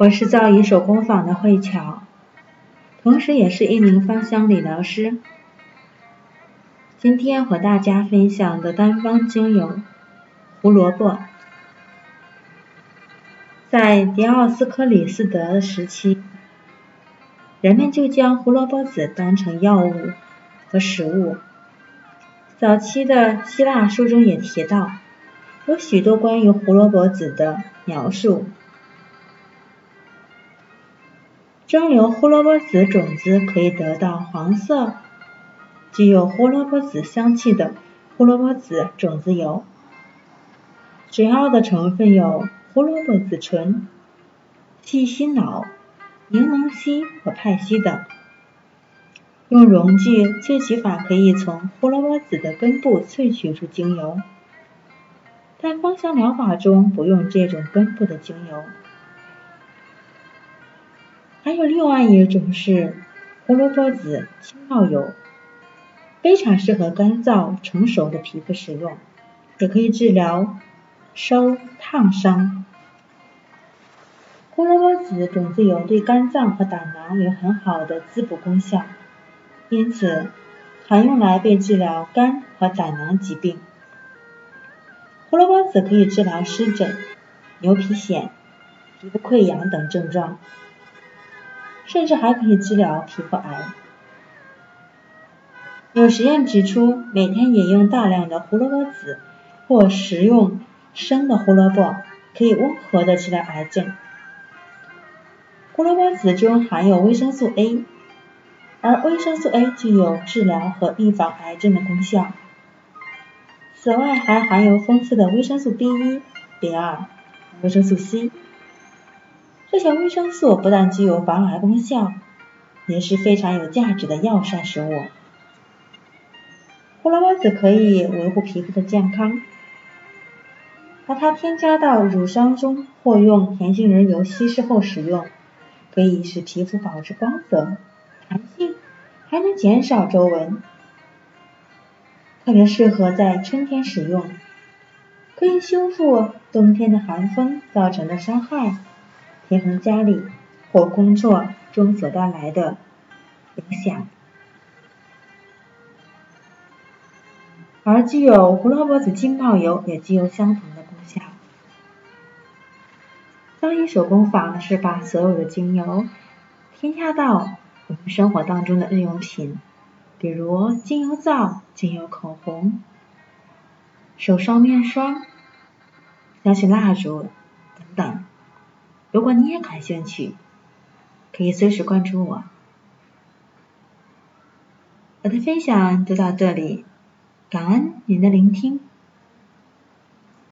我是造诣手工坊的慧巧，同时也是一名芳香理疗师。今天和大家分享的单方精油胡萝卜，在迪奥斯科里斯德时期，人们就将胡萝卜籽当成药物和食物。早期的希腊书中也提到，有许多关于胡萝卜籽的描述。蒸馏胡萝卜籽种子可以得到黄色、具有胡萝卜籽香气的胡萝卜籽种子油。主要的成分有胡萝卜籽醇、细辛脑、柠檬烯和派烯等。用溶剂萃取法可以从胡萝卜籽的根部萃取出精油，但芳香疗法中不用这种根部的精油。还有另外一种是胡萝卜籽浸泡油，非常适合干燥成熟的皮肤使用，也可以治疗烧烫伤。胡萝卜籽种子油对肝脏和胆囊有很好的滋补功效，因此常用来被治疗肝和胆囊疾病。胡萝卜籽可以治疗湿疹、牛皮癣、皮肤溃疡等症状。甚至还可以治疗皮肤癌。有实验指出，每天饮用大量的胡萝卜籽或食用生的胡萝卜，可以温和的治疗癌症。胡萝卜籽中含有维生素 A，而维生素 A 具有治疗和预防癌症的功效。此外，还含有丰富的维生素 B1、B2、维生素 C。这些维生素不但具有防癌功效，也是非常有价值的药膳食物。胡萝卜籽可以维护皮肤的健康，把它添加到乳霜中或用甜杏仁油稀释后使用，可以使皮肤保持光泽、弹性，还能减少皱纹。特别适合在春天使用，可以修复冬天的寒风造成的伤害。平衡家里或工作中所带来的影响，而具有胡萝卜籽浸泡油也具有相同的功效。造诣手工坊是把所有的精油添加到我们生活当中的日用品，比如精油皂、精油口红、手霜、面霜、香薰蜡烛等等。如果你也感兴趣，可以随时关注我。我的分享就到这里，感恩您的聆听。